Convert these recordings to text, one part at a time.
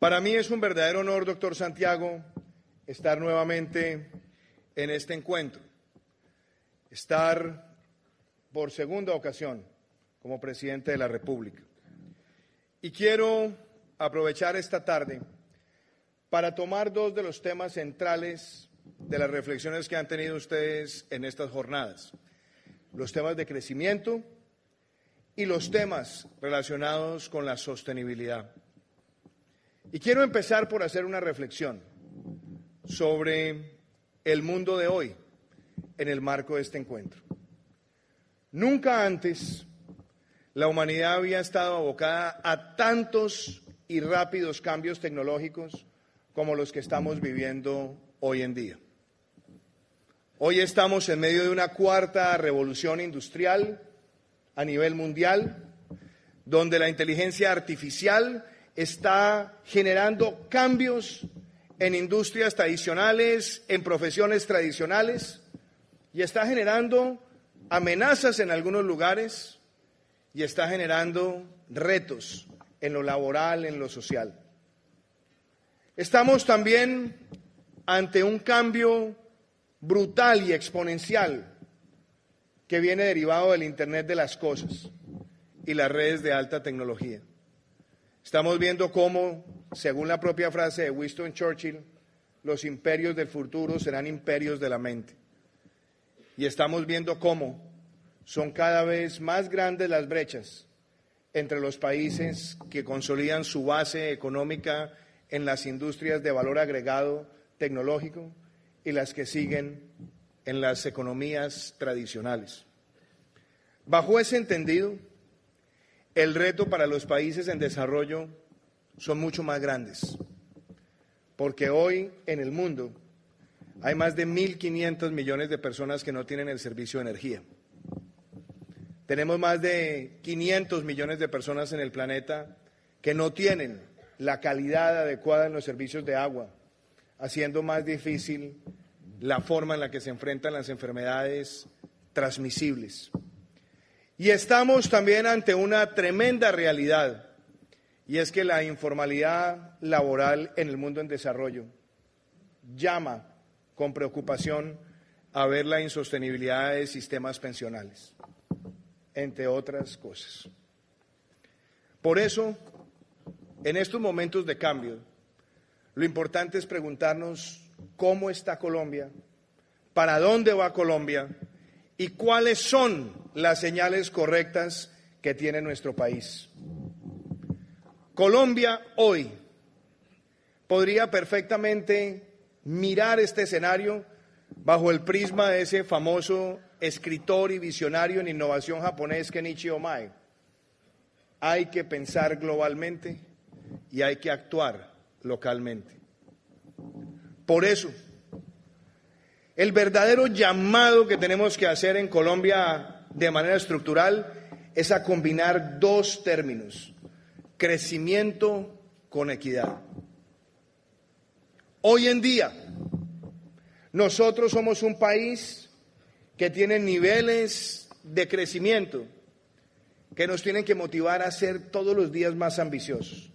Para mí es un verdadero honor, doctor Santiago, estar nuevamente en este encuentro, estar por segunda ocasión como presidente de la República. Y quiero aprovechar esta tarde para tomar dos de los temas centrales de las reflexiones que han tenido ustedes en estas jornadas. Los temas de crecimiento y los temas relacionados con la sostenibilidad. Y quiero empezar por hacer una reflexión sobre el mundo de hoy en el marco de este encuentro. Nunca antes la humanidad había estado abocada a tantos y rápidos cambios tecnológicos como los que estamos viviendo hoy en día. Hoy estamos en medio de una cuarta revolución industrial a nivel mundial, donde la inteligencia artificial está generando cambios en industrias tradicionales, en profesiones tradicionales, y está generando amenazas en algunos lugares y está generando retos en lo laboral, en lo social. Estamos también ante un cambio brutal y exponencial que viene derivado del Internet de las Cosas y las redes de alta tecnología. Estamos viendo cómo, según la propia frase de Winston Churchill, los imperios del futuro serán imperios de la mente. Y estamos viendo cómo son cada vez más grandes las brechas entre los países que consolidan su base económica en las industrias de valor agregado tecnológico y las que siguen en las economías tradicionales. Bajo ese entendido, el reto para los países en desarrollo son mucho más grandes, porque hoy en el mundo hay más de 1.500 millones de personas que no tienen el servicio de energía. Tenemos más de 500 millones de personas en el planeta que no tienen la calidad adecuada en los servicios de agua, haciendo más difícil la forma en la que se enfrentan las enfermedades transmisibles. Y estamos también ante una tremenda realidad, y es que la informalidad laboral en el mundo en desarrollo llama con preocupación a ver la insostenibilidad de sistemas pensionales, entre otras cosas. Por eso, en estos momentos de cambio, lo importante es preguntarnos cómo está Colombia, para dónde va Colombia y cuáles son las señales correctas que tiene nuestro país. Colombia hoy podría perfectamente mirar este escenario bajo el prisma de ese famoso escritor y visionario en innovación japonés Kenichi Omae. Hay que pensar globalmente y hay que actuar localmente. Por eso, el verdadero llamado que tenemos que hacer en Colombia de manera estructural es a combinar dos términos, crecimiento con equidad. Hoy en día, nosotros somos un país que tiene niveles de crecimiento que nos tienen que motivar a ser todos los días más ambiciosos.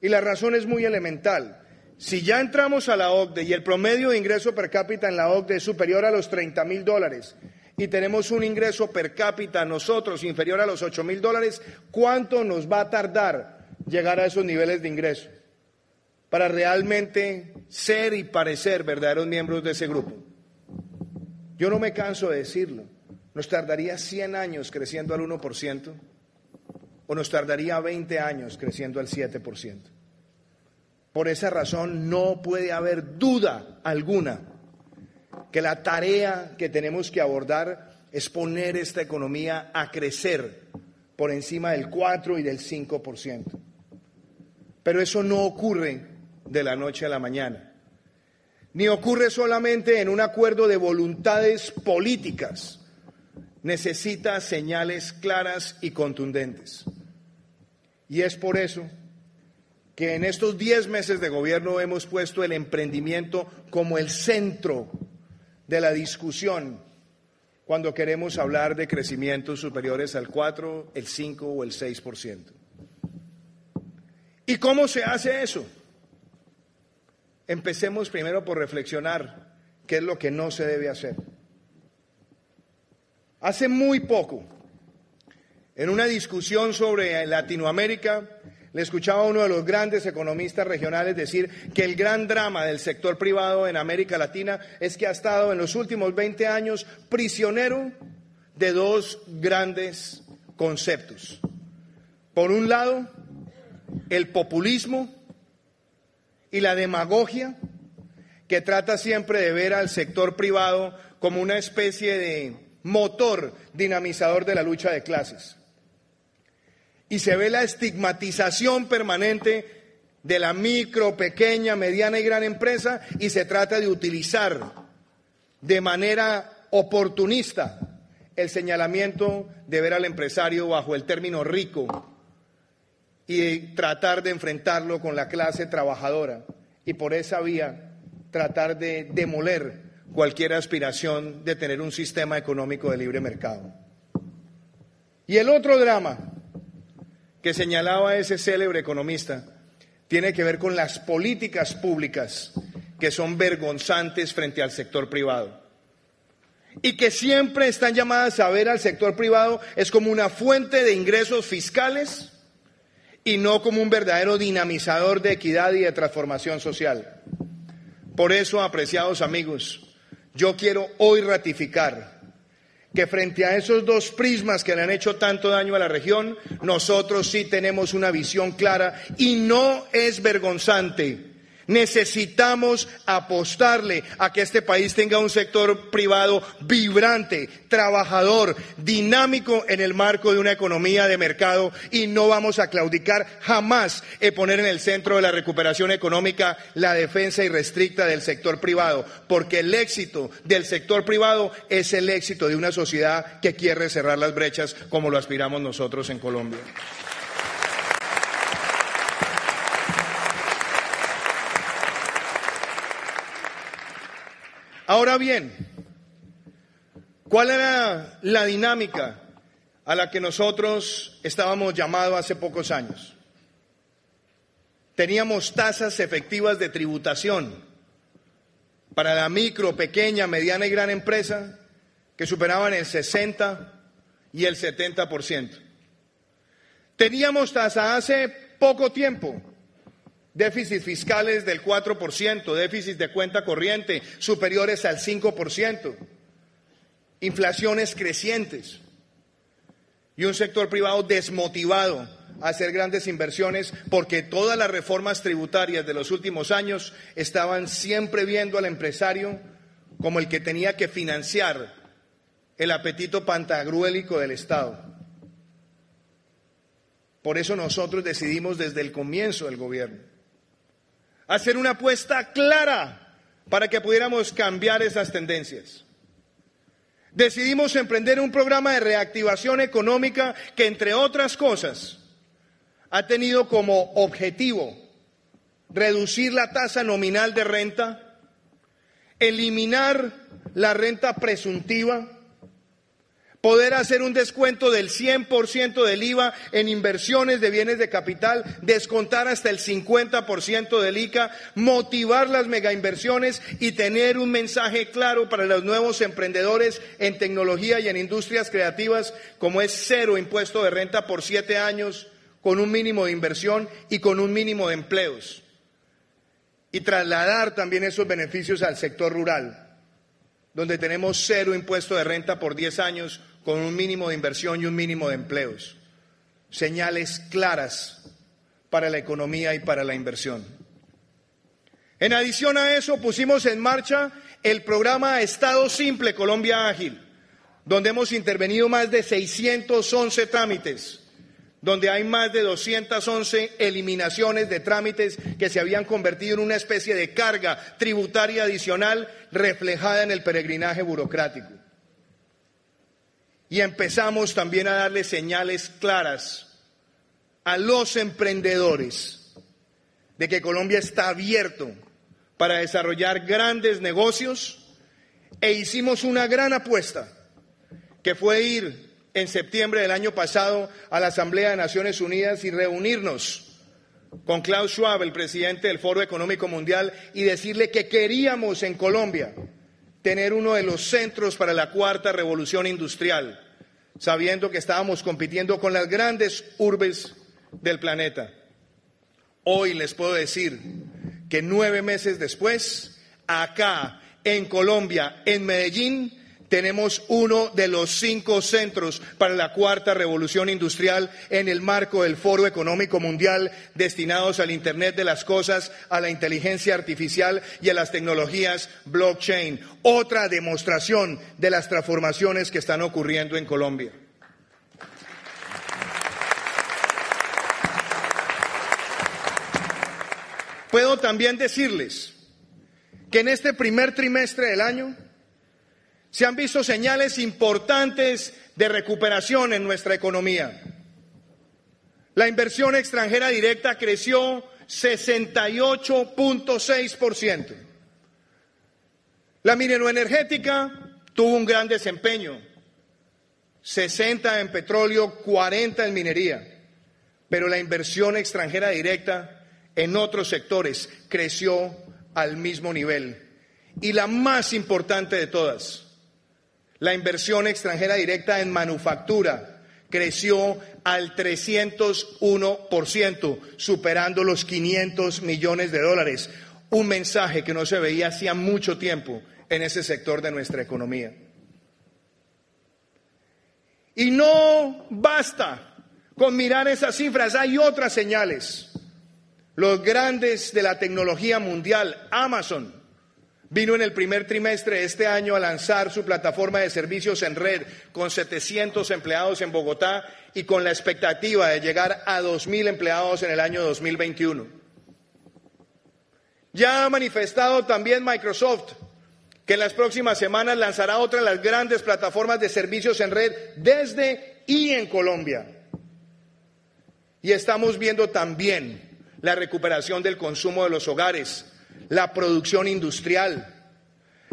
Y la razón es muy elemental. Si ya entramos a la OCDE y el promedio de ingreso per cápita en la OCDE es superior a los 30 mil dólares y tenemos un ingreso per cápita nosotros inferior a los 8 mil dólares, ¿cuánto nos va a tardar llegar a esos niveles de ingreso para realmente ser y parecer verdaderos miembros de ese grupo? Yo no me canso de decirlo. Nos tardaría 100 años creciendo al 1% o nos tardaría 20 años creciendo al 7%. Por esa razón no puede haber duda alguna que la tarea que tenemos que abordar es poner esta economía a crecer por encima del 4 y del 5%. Pero eso no ocurre de la noche a la mañana, ni ocurre solamente en un acuerdo de voluntades políticas. Necesita señales claras y contundentes. Y es por eso que en estos 10 meses de gobierno hemos puesto el emprendimiento como el centro de la discusión cuando queremos hablar de crecimientos superiores al 4, el 5 o el 6%. ¿Y cómo se hace eso? Empecemos primero por reflexionar qué es lo que no se debe hacer. Hace muy poco, en una discusión sobre Latinoamérica, le escuchaba a uno de los grandes economistas regionales decir que el gran drama del sector privado en América Latina es que ha estado en los últimos 20 años prisionero de dos grandes conceptos. Por un lado, el populismo y la demagogia, que trata siempre de ver al sector privado como una especie de motor dinamizador de la lucha de clases y se ve la estigmatización permanente de la micro, pequeña, mediana y gran empresa y se trata de utilizar de manera oportunista el señalamiento de ver al empresario bajo el término rico y tratar de enfrentarlo con la clase trabajadora y por esa vía tratar de demoler cualquier aspiración de tener un sistema económico de libre mercado. Y el otro drama que señalaba ese célebre economista tiene que ver con las políticas públicas que son vergonzantes frente al sector privado y que siempre están llamadas a ver al sector privado es como una fuente de ingresos fiscales y no como un verdadero dinamizador de equidad y de transformación social. Por eso, apreciados amigos, yo quiero hoy ratificar que frente a esos dos prismas que le han hecho tanto daño a la región, nosotros sí tenemos una visión clara y no es vergonzante Necesitamos apostarle a que este país tenga un sector privado vibrante, trabajador, dinámico en el marco de una economía de mercado y no vamos a claudicar jamás en poner en el centro de la recuperación económica la defensa irrestricta del sector privado, porque el éxito del sector privado es el éxito de una sociedad que quiere cerrar las brechas como lo aspiramos nosotros en Colombia. Ahora bien, ¿cuál era la dinámica a la que nosotros estábamos llamados hace pocos años? Teníamos tasas efectivas de tributación para la micro, pequeña, mediana y gran empresa que superaban el 60 y el 70%. Teníamos tasa hace poco tiempo déficits fiscales del 4%, déficits de cuenta corriente superiores al 5%, inflaciones crecientes y un sector privado desmotivado a hacer grandes inversiones porque todas las reformas tributarias de los últimos años estaban siempre viendo al empresario como el que tenía que financiar el apetito pantagruélico del Estado. Por eso nosotros decidimos desde el comienzo del gobierno hacer una apuesta clara para que pudiéramos cambiar esas tendencias. Decidimos emprender un programa de reactivación económica que, entre otras cosas, ha tenido como objetivo reducir la tasa nominal de renta, eliminar la renta presuntiva, poder hacer un descuento del 100% del IVA en inversiones de bienes de capital, descontar hasta el 50% del ICA, motivar las megainversiones y tener un mensaje claro para los nuevos emprendedores en tecnología y en industrias creativas, como es cero impuesto de renta por siete años, con un mínimo de inversión y con un mínimo de empleos. Y trasladar también esos beneficios al sector rural donde tenemos cero impuesto de renta por 10 años con un mínimo de inversión y un mínimo de empleos. Señales claras para la economía y para la inversión. En adición a eso, pusimos en marcha el programa Estado Simple Colombia Ágil, donde hemos intervenido más de 611 trámites, donde hay más de 211 eliminaciones de trámites que se habían convertido en una especie de carga tributaria adicional reflejada en el peregrinaje burocrático y empezamos también a darle señales claras a los emprendedores de que Colombia está abierto para desarrollar grandes negocios e hicimos una gran apuesta que fue ir en septiembre del año pasado a la Asamblea de Naciones Unidas y reunirnos con Klaus Schwab, el presidente del Foro Económico Mundial, y decirle que queríamos en Colombia tener uno de los centros para la cuarta revolución industrial, sabiendo que estábamos compitiendo con las grandes urbes del planeta. Hoy les puedo decir que nueve meses después, acá en Colombia, en Medellín, tenemos uno de los cinco centros para la cuarta revolución industrial en el marco del Foro Económico Mundial destinados al Internet de las Cosas, a la inteligencia artificial y a las tecnologías blockchain. Otra demostración de las transformaciones que están ocurriendo en Colombia. Puedo también decirles que en este primer trimestre del año se han visto señales importantes de recuperación en nuestra economía. La inversión extranjera directa creció 68.6%. La minero-energética tuvo un gran desempeño, 60 en petróleo, 40 en minería, pero la inversión extranjera directa en otros sectores creció al mismo nivel. Y la más importante de todas, la inversión extranjera directa en manufactura creció al 301%, superando los 500 millones de dólares. Un mensaje que no se veía hacía mucho tiempo en ese sector de nuestra economía. Y no basta con mirar esas cifras, hay otras señales. Los grandes de la tecnología mundial, Amazon, Vino en el primer trimestre de este año a lanzar su plataforma de servicios en red con 700 empleados en Bogotá y con la expectativa de llegar a 2.000 empleados en el año 2021. Ya ha manifestado también Microsoft que en las próximas semanas lanzará otra de las grandes plataformas de servicios en red desde y en Colombia. Y estamos viendo también la recuperación del consumo de los hogares la producción industrial,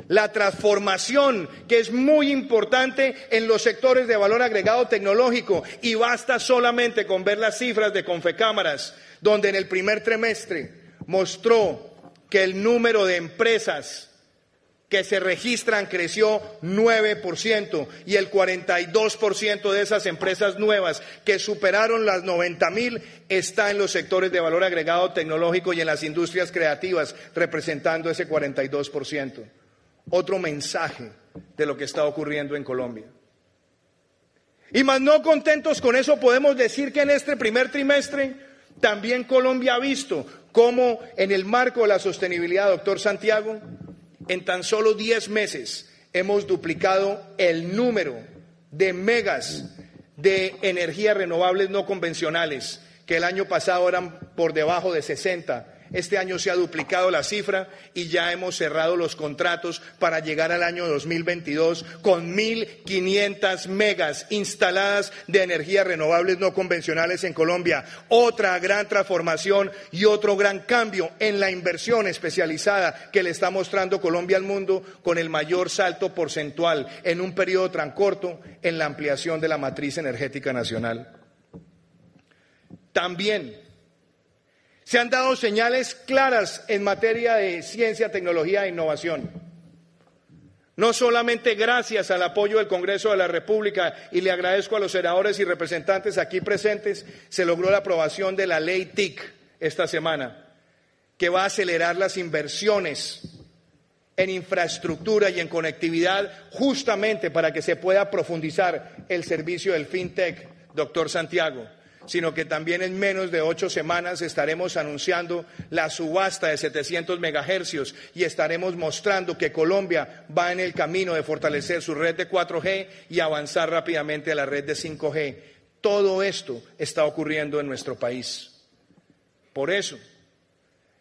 la transformación que es muy importante en los sectores de valor agregado tecnológico y basta solamente con ver las cifras de Confecámaras, donde en el primer trimestre mostró que el número de empresas que se registran creció 9% y el 42% de esas empresas nuevas que superaron las 90 mil está en los sectores de valor agregado tecnológico y en las industrias creativas, representando ese 42%. Otro mensaje de lo que está ocurriendo en Colombia. Y más no contentos con eso, podemos decir que en este primer trimestre también Colombia ha visto cómo en el marco de la sostenibilidad, doctor Santiago, en tan solo 10 meses hemos duplicado el número de megas de energías renovables no convencionales, que el año pasado eran por debajo de 60 este año se ha duplicado la cifra y ya hemos cerrado los contratos para llegar al año 2022 con 1.500 megas instaladas de energías renovables no convencionales en Colombia. Otra gran transformación y otro gran cambio en la inversión especializada que le está mostrando Colombia al mundo con el mayor salto porcentual en un periodo tan corto en la ampliación de la matriz energética nacional. También se han dado señales claras en materia de ciencia, tecnología e innovación. No solamente gracias al apoyo del Congreso de la República, y le agradezco a los senadores y representantes aquí presentes, se logró la aprobación de la ley TIC esta semana, que va a acelerar las inversiones en infraestructura y en conectividad justamente para que se pueda profundizar el servicio del FinTech, doctor Santiago sino que también en menos de ocho semanas estaremos anunciando la subasta de 700 megahercios y estaremos mostrando que Colombia va en el camino de fortalecer su red de 4G y avanzar rápidamente a la red de 5G. Todo esto está ocurriendo en nuestro país. Por eso,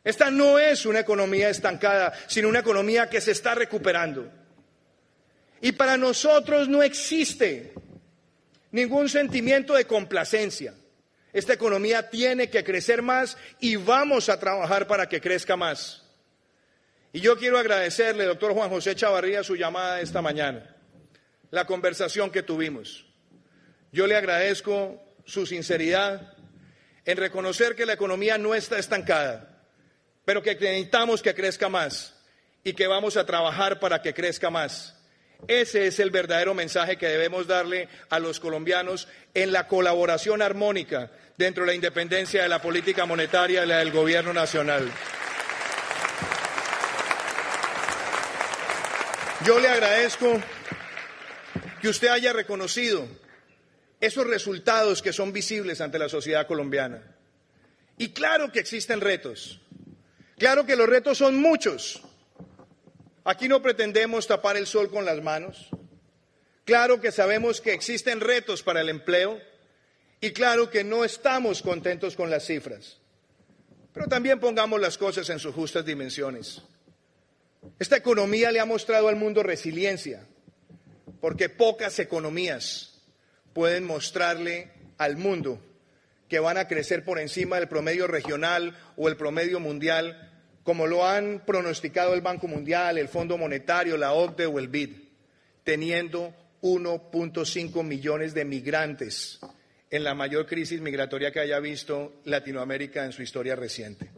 esta no es una economía estancada, sino una economía que se está recuperando. Y para nosotros no existe ningún sentimiento de complacencia. Esta economía tiene que crecer más y vamos a trabajar para que crezca más. Y yo quiero agradecerle, doctor Juan José Chavarría, su llamada esta mañana, la conversación que tuvimos. Yo le agradezco su sinceridad, en reconocer que la economía no está estancada, pero que necesitamos que crezca más y que vamos a trabajar para que crezca más. Ese es el verdadero mensaje que debemos darle a los colombianos en la colaboración armónica dentro de la independencia de la política monetaria y la del gobierno nacional. Yo le agradezco que usted haya reconocido esos resultados que son visibles ante la sociedad colombiana. Y claro que existen retos. Claro que los retos son muchos. Aquí no pretendemos tapar el sol con las manos. Claro que sabemos que existen retos para el empleo y claro que no estamos contentos con las cifras. Pero también pongamos las cosas en sus justas dimensiones. Esta economía le ha mostrado al mundo resiliencia, porque pocas economías pueden mostrarle al mundo que van a crecer por encima del promedio regional o el promedio mundial, como lo han pronosticado el Banco Mundial, el Fondo Monetario, la OCDE o el BID, teniendo 1.5 millones de migrantes en la mayor crisis migratoria que haya visto Latinoamérica en su historia reciente.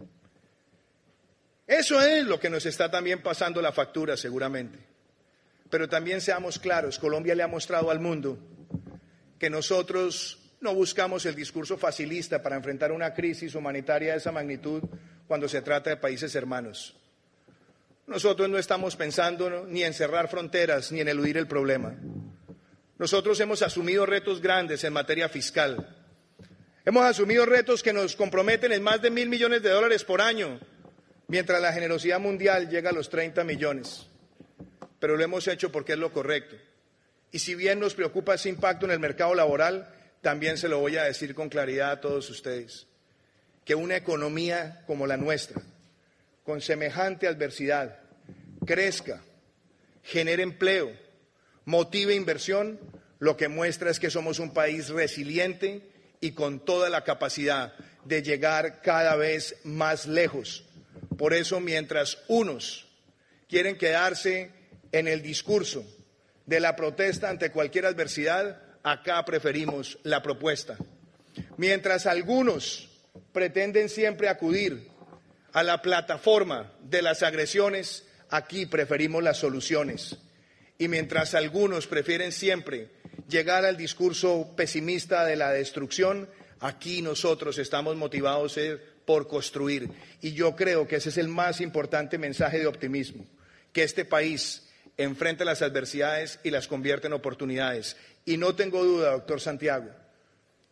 Eso es lo que nos está también pasando la factura, seguramente. Pero también seamos claros, Colombia le ha mostrado al mundo que nosotros no buscamos el discurso facilista para enfrentar una crisis humanitaria de esa magnitud cuando se trata de países hermanos. Nosotros no estamos pensando ni en cerrar fronteras ni en eludir el problema. Nosotros hemos asumido retos grandes en materia fiscal. Hemos asumido retos que nos comprometen en más de mil millones de dólares por año mientras la generosidad mundial llega a los 30 millones. Pero lo hemos hecho porque es lo correcto. Y si bien nos preocupa ese impacto en el mercado laboral, también se lo voy a decir con claridad a todos ustedes, que una economía como la nuestra, con semejante adversidad, crezca, genere empleo, motive inversión, lo que muestra es que somos un país resiliente y con toda la capacidad de llegar cada vez más lejos por eso, mientras unos quieren quedarse en el discurso de la protesta ante cualquier adversidad, acá preferimos la propuesta. Mientras algunos pretenden siempre acudir a la plataforma de las agresiones, aquí preferimos las soluciones. Y mientras algunos prefieren siempre llegar al discurso pesimista de la destrucción, aquí nosotros estamos motivados por construir. Y yo creo que ese es el más importante mensaje de optimismo, que este país enfrente las adversidades y las convierte en oportunidades. Y no tengo duda, doctor Santiago,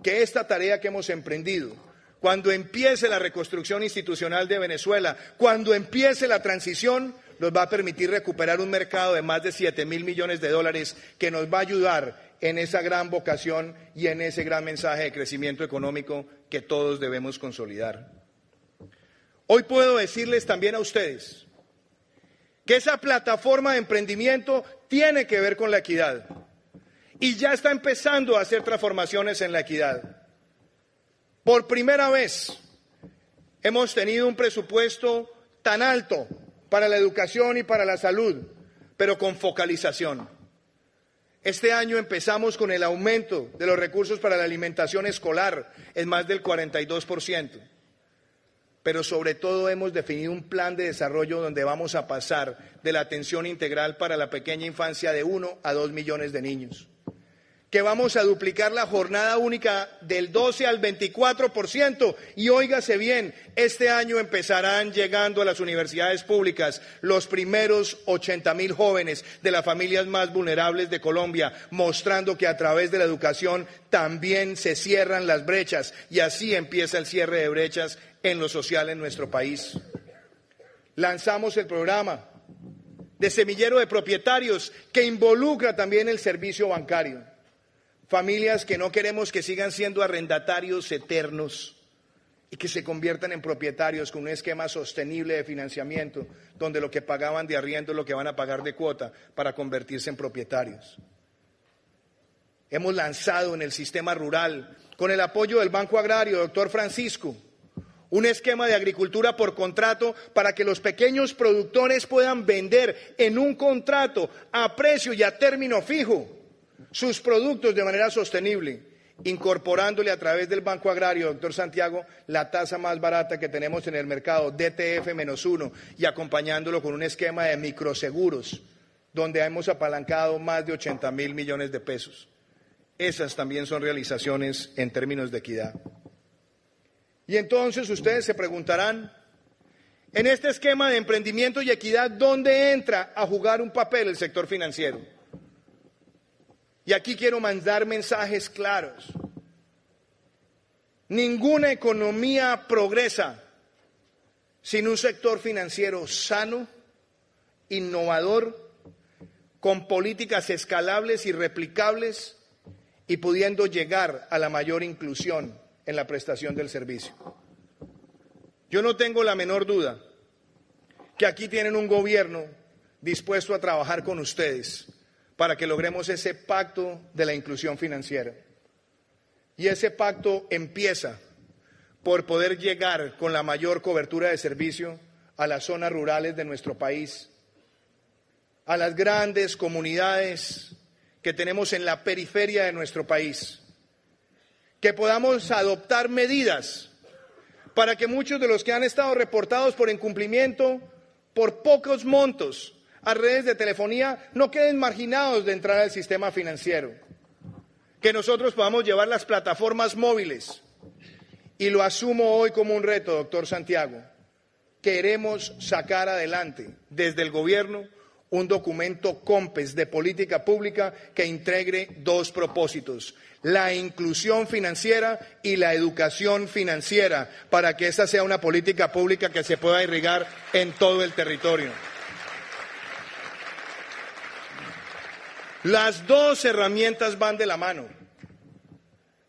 que esta tarea que hemos emprendido, cuando empiece la reconstrucción institucional de Venezuela, cuando empiece la transición, nos va a permitir recuperar un mercado de más de 7 mil millones de dólares que nos va a ayudar en esa gran vocación y en ese gran mensaje de crecimiento económico que todos debemos consolidar. Hoy puedo decirles también a ustedes que esa plataforma de emprendimiento tiene que ver con la equidad y ya está empezando a hacer transformaciones en la equidad. Por primera vez hemos tenido un presupuesto tan alto para la educación y para la salud, pero con focalización. Este año empezamos con el aumento de los recursos para la alimentación escolar en más del 42% pero sobre todo hemos definido un plan de desarrollo donde vamos a pasar de la atención integral para la pequeña infancia de 1 a 2 millones de niños, que vamos a duplicar la jornada única del 12 al 24% y óigase bien, este año empezarán llegando a las universidades públicas los primeros 80 mil jóvenes de las familias más vulnerables de Colombia, mostrando que a través de la educación también se cierran las brechas y así empieza el cierre de brechas en lo social en nuestro país. Lanzamos el programa de semillero de propietarios que involucra también el servicio bancario. Familias que no queremos que sigan siendo arrendatarios eternos y que se conviertan en propietarios con un esquema sostenible de financiamiento, donde lo que pagaban de arriendo es lo que van a pagar de cuota para convertirse en propietarios. Hemos lanzado en el sistema rural, con el apoyo del Banco Agrario, doctor Francisco, un esquema de agricultura por contrato para que los pequeños productores puedan vender en un contrato a precio y a término fijo sus productos de manera sostenible incorporándole a través del Banco Agrario, doctor Santiago, la tasa más barata que tenemos en el mercado, DTF menos uno, y acompañándolo con un esquema de microseguros, donde hemos apalancado más de 80 mil millones de pesos. Esas también son realizaciones en términos de equidad. Y entonces ustedes se preguntarán, en este esquema de emprendimiento y equidad, ¿dónde entra a jugar un papel el sector financiero? Y aquí quiero mandar mensajes claros. Ninguna economía progresa sin un sector financiero sano, innovador, con políticas escalables y replicables y pudiendo llegar a la mayor inclusión en la prestación del servicio. Yo no tengo la menor duda que aquí tienen un gobierno dispuesto a trabajar con ustedes para que logremos ese pacto de la inclusión financiera. Y ese pacto empieza por poder llegar con la mayor cobertura de servicio a las zonas rurales de nuestro país, a las grandes comunidades que tenemos en la periferia de nuestro país, que podamos adoptar medidas para que muchos de los que han estado reportados por incumplimiento por pocos montos a redes de telefonía no queden marginados de entrar al sistema financiero. Que nosotros podamos llevar las plataformas móviles. Y lo asumo hoy como un reto, doctor Santiago. Queremos sacar adelante desde el gobierno un documento COMPES de política pública que integre dos propósitos, la inclusión financiera y la educación financiera, para que esta sea una política pública que se pueda irrigar en todo el territorio. Las dos herramientas van de la mano.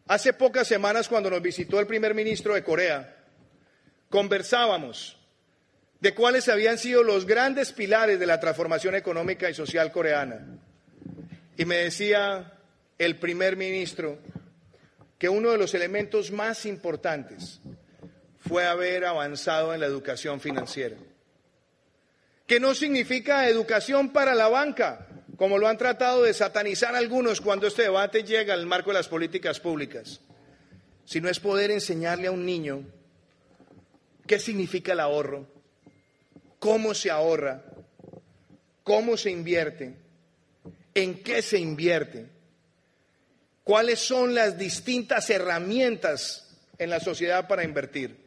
Hace pocas semanas, cuando nos visitó el primer ministro de Corea, conversábamos de cuáles habían sido los grandes pilares de la transformación económica y social coreana. Y me decía el primer ministro que uno de los elementos más importantes fue haber avanzado en la educación financiera. Que no significa educación para la banca, como lo han tratado de satanizar algunos cuando este debate llega al marco de las políticas públicas, sino es poder enseñarle a un niño qué significa el ahorro, cómo se ahorra, cómo se invierte, en qué se invierte, cuáles son las distintas herramientas en la sociedad para invertir.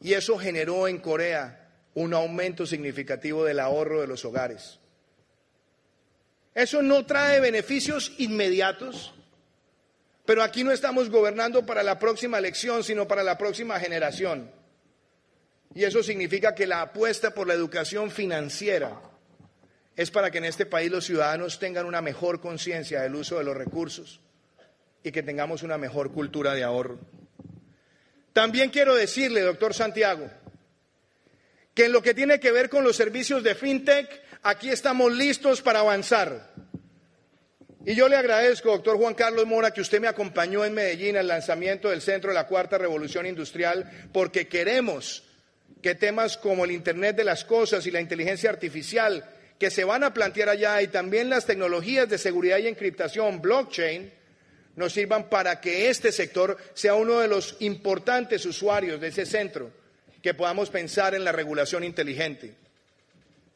Y eso generó en Corea un aumento significativo del ahorro de los hogares. Eso no trae beneficios inmediatos, pero aquí no estamos gobernando para la próxima elección, sino para la próxima generación. Y eso significa que la apuesta por la educación financiera es para que en este país los ciudadanos tengan una mejor conciencia del uso de los recursos y que tengamos una mejor cultura de ahorro. También quiero decirle, doctor Santiago, que en lo que tiene que ver con los servicios de FinTech, aquí estamos listos para avanzar. Y yo le agradezco, doctor Juan Carlos Mora, que usted me acompañó en Medellín al lanzamiento del Centro de la Cuarta Revolución Industrial, porque queremos que temas como el Internet de las Cosas y la inteligencia artificial que se van a plantear allá y también las tecnologías de seguridad y encriptación, blockchain, nos sirvan para que este sector sea uno de los importantes usuarios de ese centro, que podamos pensar en la regulación inteligente.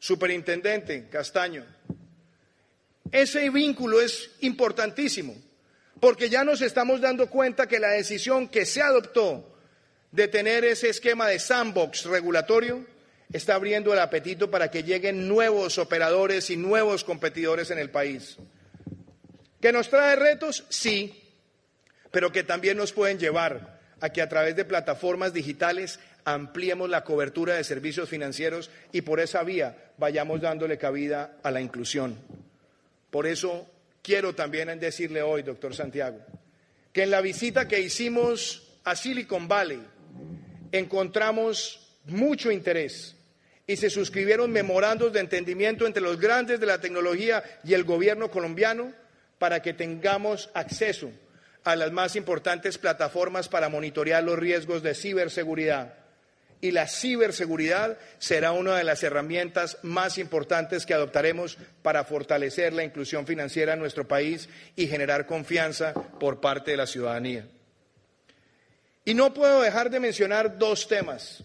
Superintendente Castaño, ese vínculo es importantísimo, porque ya nos estamos dando cuenta que la decisión que se adoptó de tener ese esquema de sandbox regulatorio está abriendo el apetito para que lleguen nuevos operadores y nuevos competidores en el país. ¿Que nos trae retos? Sí, pero que también nos pueden llevar a que a través de plataformas digitales ampliemos la cobertura de servicios financieros y por esa vía vayamos dándole cabida a la inclusión. Por eso quiero también decirle hoy, doctor Santiago, que en la visita que hicimos a Silicon Valley encontramos mucho interés y se suscribieron memorandos de entendimiento entre los grandes de la tecnología y el gobierno colombiano para que tengamos acceso a las más importantes plataformas para monitorear los riesgos de ciberseguridad y la ciberseguridad será una de las herramientas más importantes que adoptaremos para fortalecer la inclusión financiera en nuestro país y generar confianza por parte de la ciudadanía. Y no puedo dejar de mencionar dos temas.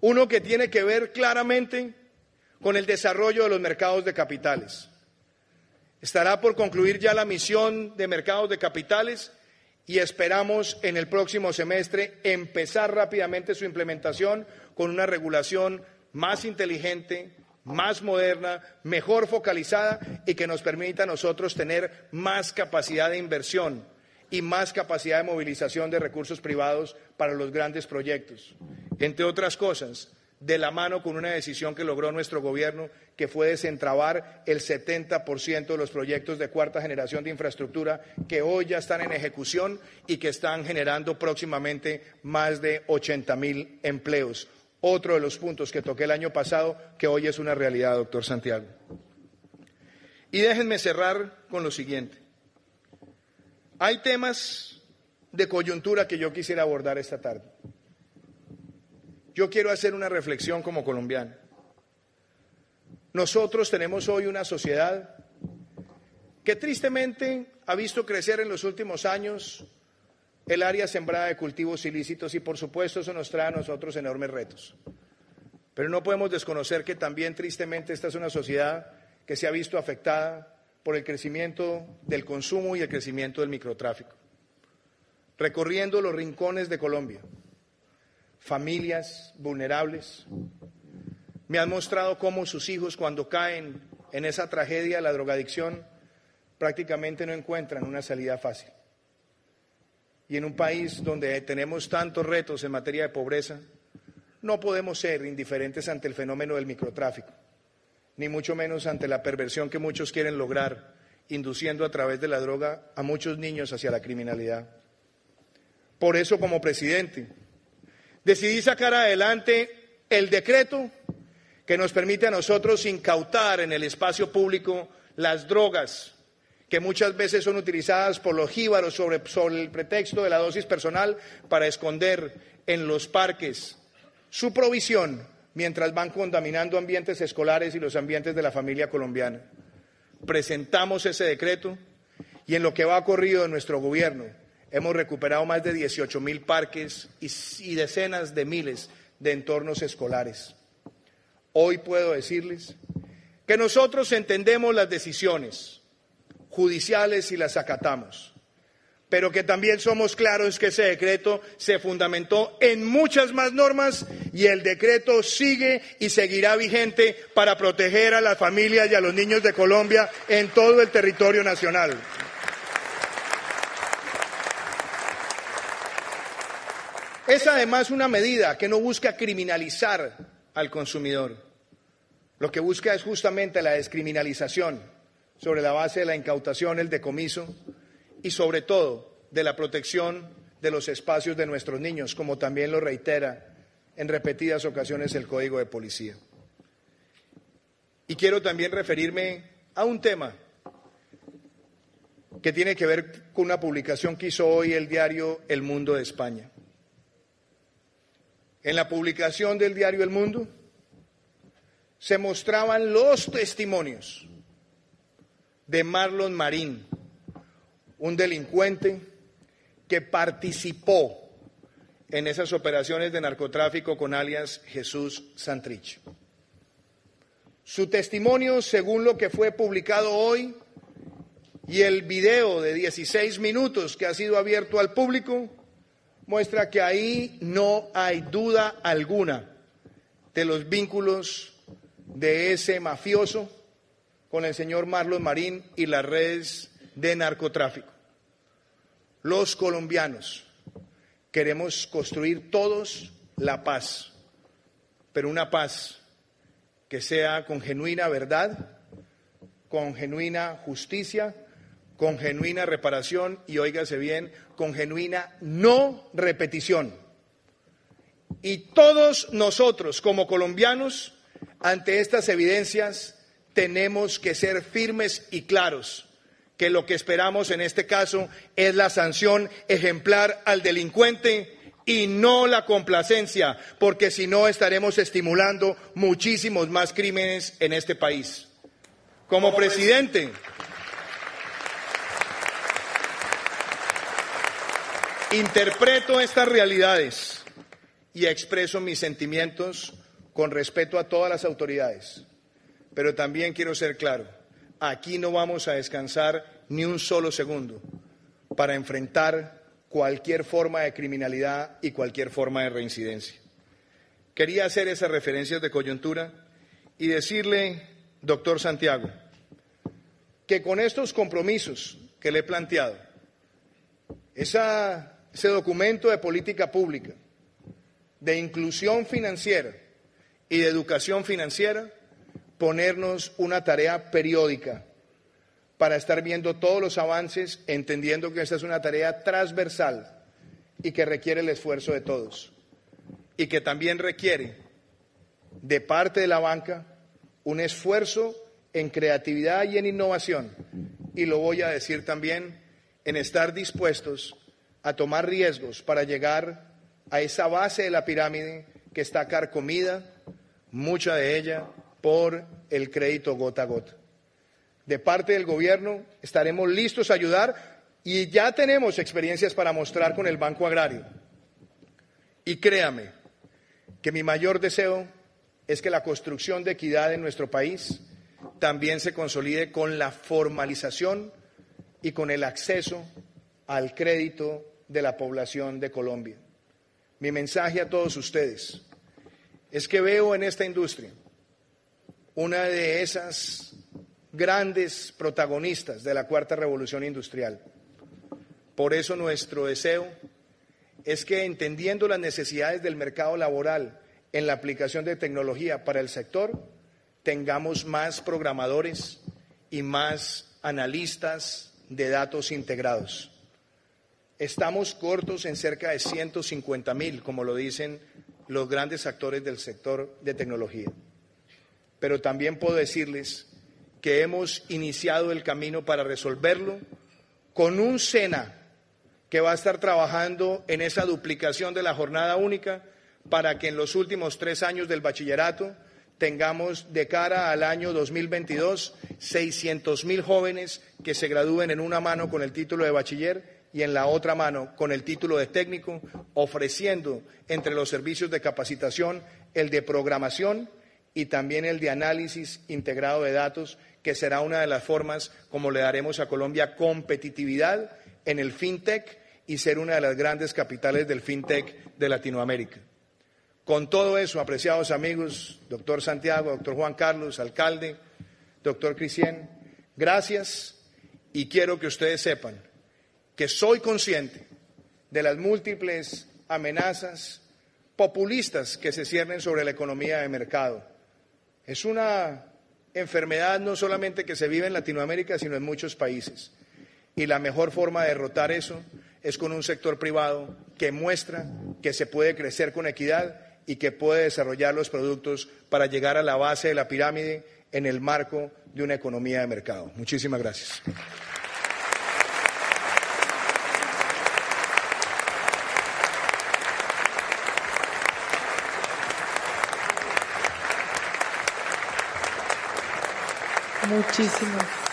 Uno que tiene que ver claramente con el desarrollo de los mercados de capitales. Estará por concluir ya la misión de mercados de capitales y esperamos en el próximo semestre empezar rápidamente su implementación con una regulación más inteligente, más moderna, mejor focalizada y que nos permita a nosotros tener más capacidad de inversión y más capacidad de movilización de recursos privados para los grandes proyectos. Entre otras cosas, de la mano con una decisión que logró nuestro gobierno, que fue desentrabar el 70% de los proyectos de cuarta generación de infraestructura que hoy ya están en ejecución y que están generando próximamente más de 80 mil empleos. Otro de los puntos que toqué el año pasado, que hoy es una realidad, doctor Santiago. Y déjenme cerrar con lo siguiente. Hay temas de coyuntura que yo quisiera abordar esta tarde. Yo quiero hacer una reflexión como colombiano. Nosotros tenemos hoy una sociedad que tristemente ha visto crecer en los últimos años el área sembrada de cultivos ilícitos y por supuesto eso nos trae a nosotros enormes retos. Pero no podemos desconocer que también tristemente esta es una sociedad que se ha visto afectada por el crecimiento del consumo y el crecimiento del microtráfico. Recorriendo los rincones de Colombia, familias vulnerables. Me han mostrado cómo sus hijos cuando caen en esa tragedia, la drogadicción, prácticamente no encuentran una salida fácil. Y en un país donde tenemos tantos retos en materia de pobreza, no podemos ser indiferentes ante el fenómeno del microtráfico, ni mucho menos ante la perversión que muchos quieren lograr, induciendo a través de la droga a muchos niños hacia la criminalidad. Por eso, como presidente, decidí sacar adelante el decreto que nos permite a nosotros incautar en el espacio público las drogas que muchas veces son utilizadas por los jíbaros sobre, el pretexto de la dosis personal para esconder en los parques su provisión mientras van contaminando ambientes escolares y los ambientes de la familia colombiana. Presentamos ese decreto y en lo que va corrido en nuestro gobierno Hemos recuperado más de 18 mil parques y, decenas de miles de entornos escolares. Hoy puedo decirles que nosotros entendemos las decisiones judiciales y las acatamos, pero que también somos claros que ese decreto se fundamentó en muchas más normas y el decreto sigue y seguirá vigente para proteger a las familias y a los niños de Colombia en todo el territorio nacional. Es además una medida que no busca criminalizar al consumidor. Lo que busca es justamente la descriminalización sobre la base de la incautación, el decomiso y sobre todo de la protección de los espacios de nuestros niños, como también lo reitera en repetidas ocasiones el Código de Policía. Y quiero también referirme a un tema que tiene que ver con una publicación que hizo hoy el diario El Mundo de España. En la publicación del diario El Mundo se mostraban los testimonios de Marlon Marín, un delincuente que participó en esas operaciones de narcotráfico con alias Jesús Santrich. Su testimonio, según lo que fue publicado hoy, y el video de 16 minutos que ha sido abierto al público, muestra que ahí no hay duda alguna de los vínculos de ese mafioso con el señor Marlon Marín y las redes de narcotráfico. Los colombianos queremos construir todos la paz, pero una paz que sea con genuina verdad, con genuina justicia, con genuina reparación y, óigase bien, con genuina no repetición. Y todos nosotros como colombianos, ante estas evidencias, tenemos que ser firmes y claros que lo que esperamos en este caso es la sanción ejemplar al delincuente y no la complacencia, porque si no estaremos estimulando muchísimos más crímenes en este país. Como presidente, interpreto estas realidades y expreso mis sentimientos con respeto a todas las autoridades. Pero también quiero ser claro, aquí no vamos a descansar ni un solo segundo para enfrentar cualquier forma de criminalidad y cualquier forma de reincidencia. Quería hacer esas referencias de coyuntura y decirle, doctor Santiago, que con estos compromisos que le he planteado, ese documento de política pública, de inclusión financiera y de educación financiera, ponernos una tarea periódica para estar viendo todos los avances, entendiendo que esta es una tarea transversal y que requiere el esfuerzo de todos. Y que también requiere de parte de la banca un esfuerzo en creatividad y en innovación. Y lo voy a decir también, en estar dispuestos a tomar riesgos para llegar a esa base de la pirámide que está carcomida, mucha de ella, por el crédito gota a gota de parte del gobierno, estaremos listos a ayudar y ya tenemos experiencias para mostrar con el Banco Agrario. Y créame que mi mayor deseo es que la construcción de equidad en nuestro país también se consolide con la formalización y con el acceso al crédito de la población de Colombia. Mi mensaje a todos ustedes es que veo en esta industria una de esas grandes protagonistas de la cuarta revolución industrial. Por eso nuestro deseo es que entendiendo las necesidades del mercado laboral en la aplicación de tecnología para el sector, tengamos más programadores y más analistas de datos integrados. Estamos cortos en cerca de 150 mil, como lo dicen los grandes actores del sector de tecnología. Pero también puedo decirles que hemos iniciado el camino para resolverlo con un SENA que va a estar trabajando en esa duplicación de la jornada única para que en los últimos tres años del bachillerato tengamos de cara al año 2022 600 mil jóvenes que se gradúen en una mano con el título de bachiller y en la otra mano con el título de técnico, ofreciendo entre los servicios de capacitación el de programación y también el de análisis integrado de datos que será una de las formas como le daremos a Colombia competitividad en el fintech y ser una de las grandes capitales del fintech de Latinoamérica. Con todo eso, apreciados amigos, doctor Santiago, doctor Juan Carlos, alcalde, doctor Cristian, gracias y quiero que ustedes sepan que soy consciente de las múltiples amenazas populistas que se ciernen sobre la economía de mercado. Es una enfermedad no solamente que se vive en Latinoamérica, sino en muchos países. Y la mejor forma de derrotar eso es con un sector privado que muestra que se puede crecer con equidad y que puede desarrollar los productos para llegar a la base de la pirámide en el marco de una economía de mercado. Muchísimas gracias. Muchísimas